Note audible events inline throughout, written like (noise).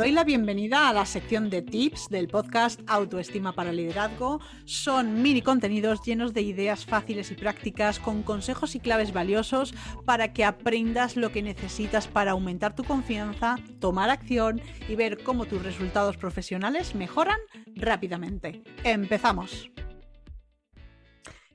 doy la bienvenida a la sección de tips del podcast Autoestima para Liderazgo. Son mini contenidos llenos de ideas fáciles y prácticas con consejos y claves valiosos para que aprendas lo que necesitas para aumentar tu confianza, tomar acción y ver cómo tus resultados profesionales mejoran rápidamente. Empezamos.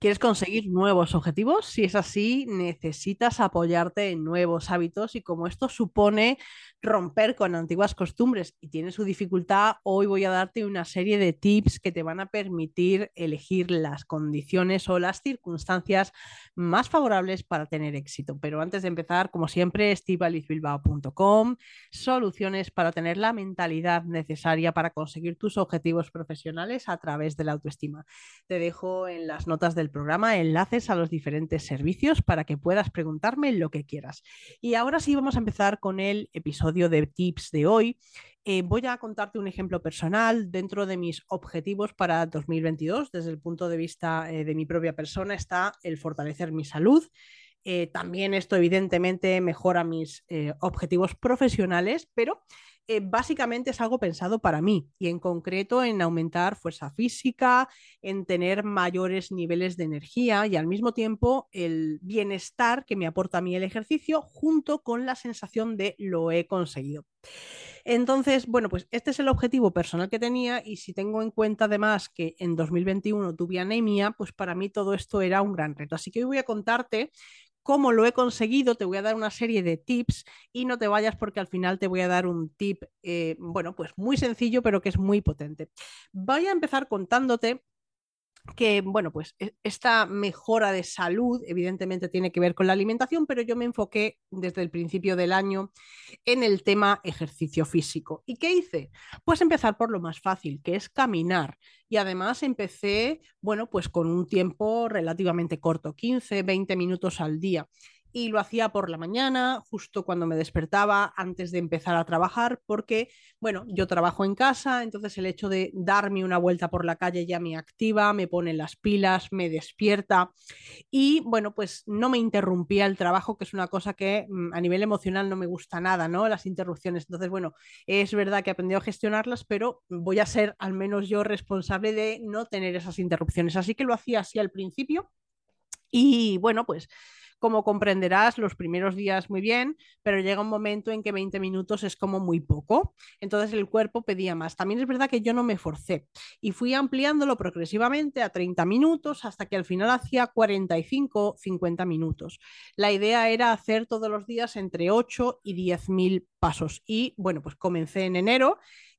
¿Quieres conseguir nuevos objetivos? Si es así, necesitas apoyarte en nuevos hábitos y como esto supone romper con antiguas costumbres y tiene su dificultad, hoy voy a darte una serie de tips que te van a permitir elegir las condiciones o las circunstancias más favorables para tener éxito. Pero antes de empezar, como siempre, estivalisbilbao.com, soluciones para tener la mentalidad necesaria para conseguir tus objetivos profesionales a través de la autoestima. Te dejo en las notas del programa enlaces a los diferentes servicios para que puedas preguntarme lo que quieras. Y ahora sí vamos a empezar con el episodio de tips de hoy, eh, voy a contarte un ejemplo personal dentro de mis objetivos para 2022. Desde el punto de vista eh, de mi propia persona está el fortalecer mi salud. Eh, también esto evidentemente mejora mis objetivos profesionales, pero básicamente es algo pensado para mí y en concreto en aumentar fuerza física, en tener mayores niveles de energía y al mismo tiempo el bienestar que me aporta a mí el ejercicio junto con la sensación de lo he conseguido. Entonces, bueno, pues este es el objetivo personal que tenía y si tengo en cuenta además que en 2021 tuve anemia, pues para mí todo esto era un gran reto. Así que hoy voy a contarte cómo lo he conseguido, te voy a dar una serie de tips y no te vayas porque al final te voy a dar un tip, eh, bueno, pues muy sencillo, pero que es muy potente. Voy a empezar contándote que, bueno, pues e, esta mejora de salud evidentemente tiene que ver con la alimentación, pero yo me enfoqué desde el principio del año en el tema ejercicio físico. ¿Y qué hice? Pues empezar por lo más fácil, que es caminar. Y además empecé, bueno, pues con un tiempo relativamente corto, 15, 20 minutos al día y lo hacía por la mañana, justo cuando me despertaba, antes de empezar a trabajar, porque, bueno, yo trabajo en casa, entonces el hecho de darme una vuelta por la calle ya me activa, me pone las pilas, me despierta y, bueno, pues no me interrumpía el trabajo, que es una cosa que mm, a nivel emocional no me gusta nada, ¿no? Las interrupciones. Entonces, bueno, es verdad que he aprendido a gestionarlas, pero voy a ser al menos yo responsable de no tener esas interrupciones. Así que lo hacía así al principio. Y bueno, pues como comprenderás, los primeros días muy bien, pero llega un momento en que 20 minutos es como muy poco. Entonces el cuerpo pedía más. También es verdad que yo no me forcé y fui ampliándolo progresivamente a 30 minutos hasta que al final hacía 45, 50 minutos. La idea era hacer todos los días entre 8 y 10 mil pasos. Y bueno, pues comencé en enero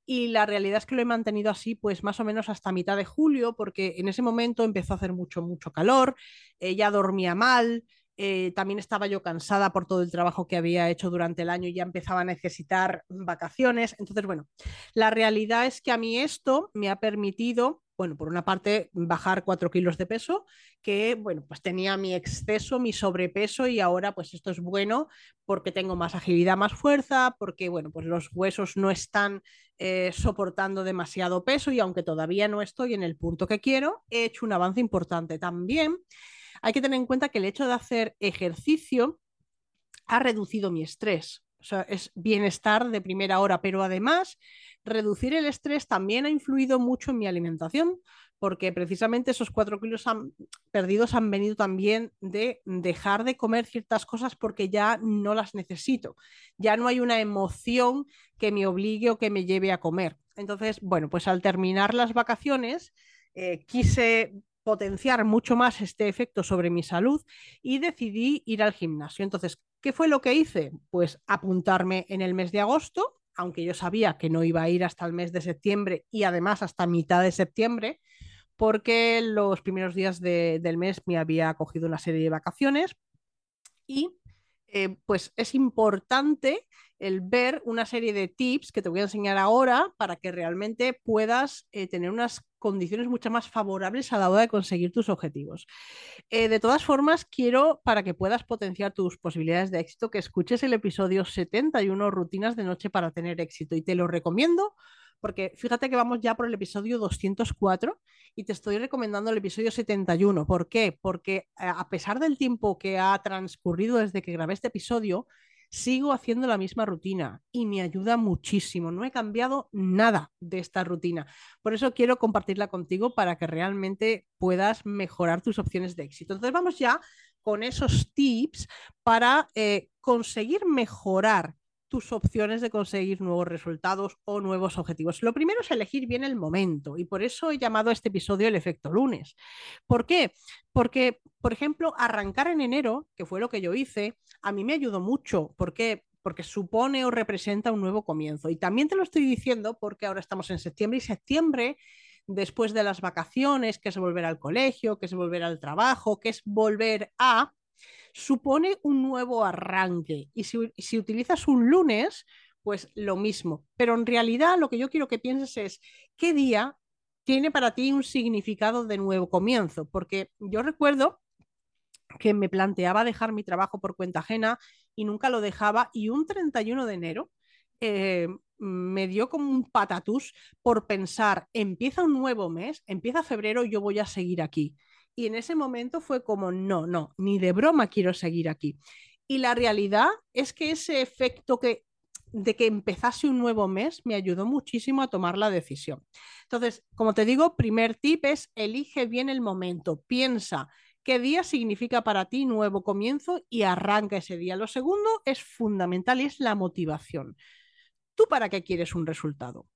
y la realidad es que lo he mantenido así pues más o menos hasta mitad de julio porque en ese momento empezó a hacer mucho, mucho calor, ella dormía mal, eh, también estaba yo cansada por todo el trabajo que había hecho durante el año y ya empezaba a necesitar vacaciones. Entonces, bueno, la realidad es que a mí esto me ha permitido, bueno, por una parte, bajar cuatro kilos de peso, que, bueno, pues tenía mi exceso, mi sobrepeso y ahora pues esto es bueno porque tengo más agilidad, más fuerza, porque, bueno, pues los huesos no están eh, soportando demasiado peso y aunque todavía no estoy en el punto que quiero, he hecho un avance importante también hay que tener en cuenta que el hecho de hacer ejercicio ha reducido mi estrés. O sea, es bienestar de primera hora, pero además reducir el estrés también ha influido mucho en mi alimentación, porque precisamente esos cuatro kilos perdidos han venido también de dejar de comer ciertas cosas porque ya no las necesito. Ya no hay una emoción que me obligue o que me lleve a comer. Entonces, bueno, pues al terminar las vacaciones, eh, quise potenciar mucho más este efecto sobre mi salud y decidí ir al gimnasio. Entonces, ¿qué fue lo que hice? Pues apuntarme en el mes de agosto, aunque yo sabía que no iba a ir hasta el mes de septiembre y además hasta mitad de septiembre, porque los primeros días del mes me había cogido una serie de vacaciones y eh, pues es importante el ver una serie de tips que te voy a enseñar ahora para que realmente puedas eh, tener unas condiciones mucho más favorables a la hora de conseguir tus objetivos. Eh, de todas formas, quiero, para que puedas potenciar tus posibilidades de éxito, que escuches el episodio 71, Rutinas de Noche para tener éxito. Y te lo recomiendo porque fíjate que vamos ya por el episodio 204 y te estoy recomendando el episodio 71. ¿Por qué? Porque eh, a pesar del tiempo que ha transcurrido desde que grabé este episodio, sigo haciendo la misma rutina y me ayuda muchísimo. No he cambiado nada de esta rutina. Por eso quiero compartirla contigo para que realmente puedas mejorar tus opciones de éxito. Entonces vamos ya con esos tips para eh, conseguir mejorar tus opciones de conseguir nuevos resultados o nuevos objetivos. Lo primero es elegir bien el momento y por eso he llamado a este episodio el efecto lunes. ¿Por qué? Porque, por ejemplo, arrancar en enero, que fue lo que yo hice, a mí me ayudó mucho. ¿Por qué? Porque supone o representa un nuevo comienzo. Y también te lo estoy diciendo porque ahora estamos en septiembre y septiembre después de las vacaciones, que es volver al colegio, que es volver al trabajo, que es volver a, supone un nuevo arranque. Y si, utilizas un lunes, pues lo mismo. Pero en realidad lo que yo quiero que pienses es qué día tiene para ti un significado de nuevo comienzo. Porque yo recuerdo que me planteaba dejar mi trabajo por cuenta ajena y nunca lo dejaba. Y un 31 de enero eh, me dio como un patatús por pensar, empieza un nuevo mes, empieza febrero, yo voy a seguir aquí. Y en ese momento fue como, no, no, ni de broma quiero seguir aquí. Y la realidad es que ese efecto que, de que empezase un nuevo mes me ayudó muchísimo a tomar la decisión. Entonces, como te digo, primer tip es elige bien el momento, piensa qué día significa para ti nuevo comienzo y arranca ese día. Lo segundo es fundamental y es la motivación. ¿Tú para qué quieres un resultado?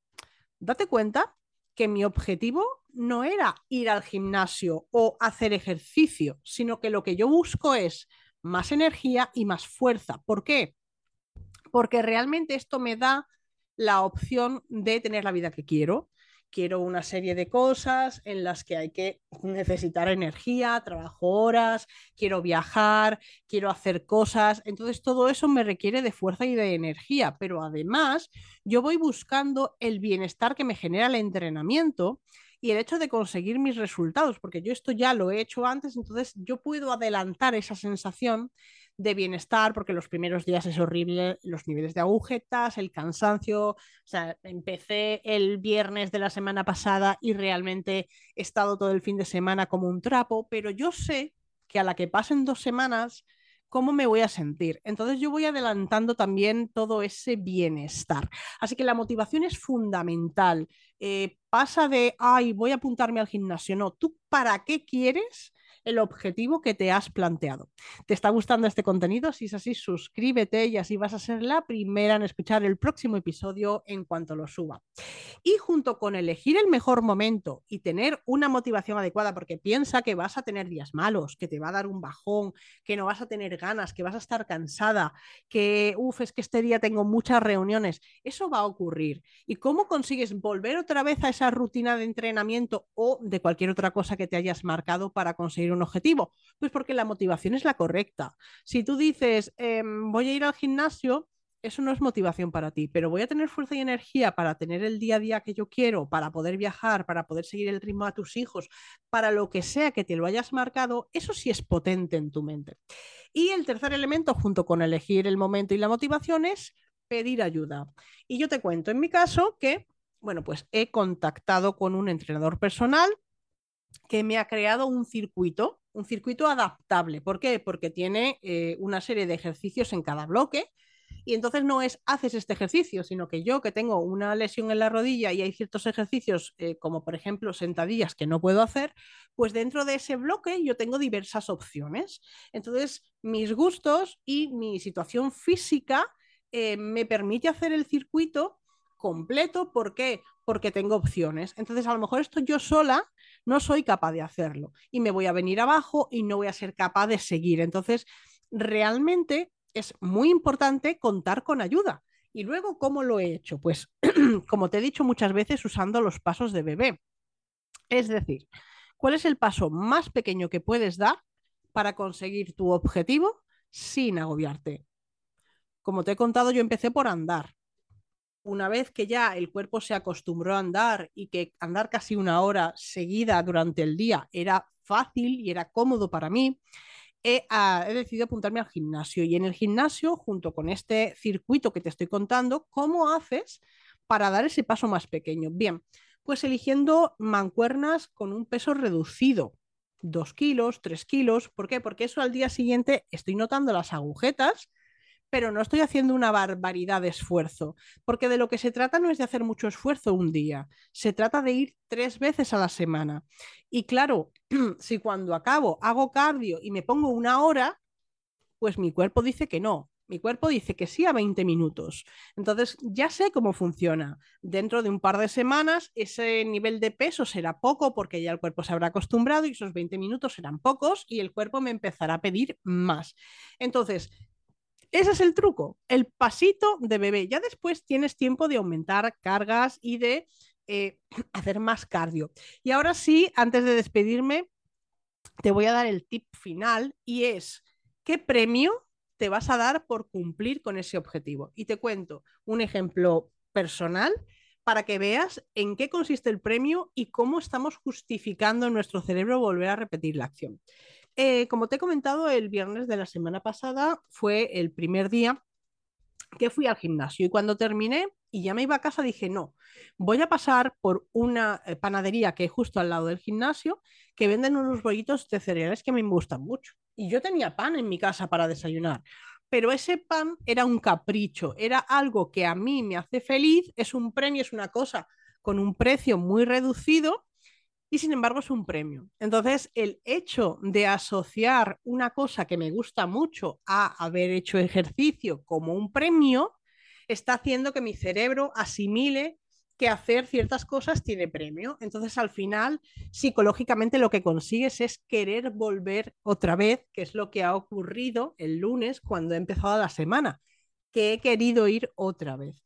Date cuenta que mi objetivo no era ir al gimnasio o hacer ejercicio, sino que lo que yo busco es más energía y más fuerza. ¿Por qué? Porque realmente esto me da la opción de tener la vida que quiero, quiero una serie de cosas en las que hay que necesitar energía, trabajo horas, quiero viajar, quiero hacer cosas. Entonces todo eso me requiere de fuerza y de energía, pero además yo voy buscando el bienestar que me genera el entrenamiento y el hecho de conseguir mis resultados, porque yo esto ya lo he hecho antes, entonces yo puedo adelantar esa sensación de bienestar, porque los primeros días es horrible, los niveles de agujetas, el cansancio, o sea, empecé el viernes de la semana pasada y realmente he estado todo el fin de semana como un trapo, pero yo sé que a la que pasen dos semanas, cómo me voy a sentir. Entonces yo voy adelantando también todo ese bienestar. Así que la motivación es fundamental. Eh, pasa de, ay, voy a apuntarme al gimnasio. No, tú para qué quieres el objetivo que te has planteado. ¿Te está gustando este contenido? Si es así, suscríbete y así vas a ser la primera en escuchar el próximo episodio en cuanto lo suba. Y junto con elegir el mejor momento y tener una motivación adecuada, porque piensa que vas a tener días malos, que te va a dar un bajón, que no vas a tener ganas, que vas a estar cansada, que, uff, es que este día tengo muchas reuniones, eso va a ocurrir. ¿Y cómo consigues volver otra vez a esa rutina de entrenamiento o de cualquier otra cosa que te hayas marcado para conseguir un objetivo? Pues porque la motivación es la correcta. Si tú dices, em, voy a ir al gimnasio, eso no es motivación para ti, pero voy a tener fuerza y energía para tener el día a día que yo quiero, para poder viajar, para poder seguir el ritmo a tus hijos, para lo que sea que te lo hayas marcado, eso sí es potente en tu mente. Y el tercer elemento, junto con elegir el momento y la motivación, es pedir ayuda. Y yo te cuento en mi caso que, bueno, pues he contactado con un entrenador personal que me ha creado un circuito, un circuito adaptable. ¿Por qué? Porque tiene eh, una serie de ejercicios en cada bloque. Y entonces no es haces este ejercicio, sino que yo que tengo una lesión en la rodilla y hay ciertos ejercicios, eh, como por ejemplo sentadillas que no puedo hacer, pues dentro de ese bloque yo tengo diversas opciones. Entonces mis gustos y mi situación física eh, me permite hacer el circuito completo. ¿Por qué? Porque tengo opciones. Entonces a lo mejor esto yo sola no soy capaz de hacerlo y me voy a venir abajo y no voy a ser capaz de seguir. Entonces, realmente es muy importante contar con ayuda. Y luego, ¿cómo lo he hecho? Pues, (clears throat) como te he dicho muchas veces, usando los pasos de bebé. Es decir, ¿cuál es el paso más pequeño que puedes dar para conseguir tu objetivo sin agobiarte. Como te he contado, yo empecé por andar. Una vez que ya el cuerpo se acostumbró a andar y que andar casi una hora seguida durante el día era fácil y era cómodo para mí, he, ah, he, decidido apuntarme al gimnasio. Y en el gimnasio, junto con este circuito que te estoy contando, ¿cómo haces para dar ese paso más pequeño? Bien, pues eligiendo mancuernas con un peso reducido. Dos kilos, tres kilos. ¿Por qué? Porque eso al día siguiente estoy notando las agujetas, pero no estoy haciendo una barbaridad de esfuerzo, porque de lo que se trata no es de hacer mucho esfuerzo un día, se trata de ir tres veces a la semana. Y claro, (clears throat) si cuando acabo hago cardio y me pongo una hora, pues mi cuerpo dice que no, mi cuerpo dice que sí a 20 minutos. Entonces ya sé cómo funciona. Dentro de un par de semanas ese nivel de peso será poco porque ya el cuerpo se habrá acostumbrado y esos 20 minutos serán pocos y el cuerpo me empezará a pedir más. Entonces, ese es el truco, el pasito de bebé. Ya después tienes tiempo de aumentar cargas y de eh, (clears throat) hacer más cardio. Y ahora sí, antes de despedirme, te voy a dar el tip final y es, ¿qué premio te vas a dar por cumplir con ese objetivo? Y te cuento un ejemplo personal para que veas en qué consiste el premio y cómo estamos justificando en nuestro cerebro volver a repetir la acción. Eh, como te he comentado, el viernes de la semana pasada fue el primer día que fui al gimnasio y cuando terminé y ya me iba a casa dije, no, voy a pasar por una eh, panadería que hay justo al lado del gimnasio que venden unos bollitos de cereales que me gustan mucho. Y yo tenía pan en mi casa para desayunar, pero ese pan era un capricho, era algo que a mí me hace feliz, es un premio, es una cosa con un precio muy reducido y sin embargo es un premio. Entonces, el hecho de asociar una cosa que me gusta mucho a haber hecho ejercicio como un premio, está haciendo que mi cerebro asimile que hacer ciertas cosas tiene premio. Entonces, al final, psicológicamente lo que consigues es querer volver otra vez, que es lo que ha ocurrido el lunes cuando he empezado la semana que he querido ir otra vez.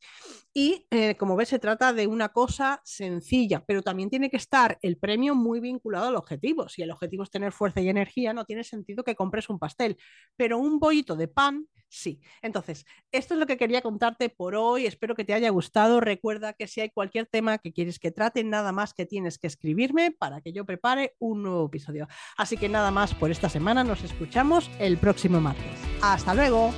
Y eh, como ves, se trata de una cosa sencilla, pero también tiene que estar el premio muy vinculado al objetivo. Si el objetivo es tener fuerza y energía, no tiene sentido que compres un pastel, pero un bollito de pan, sí. Entonces, esto es lo que quería contarte por hoy. Espero que te haya gustado. Recuerda que si hay cualquier tema que quieres que trate, nada más que tienes que escribirme para que yo prepare un nuevo episodio. Así que nada más por esta semana. Nos escuchamos el próximo martes. Hasta luego.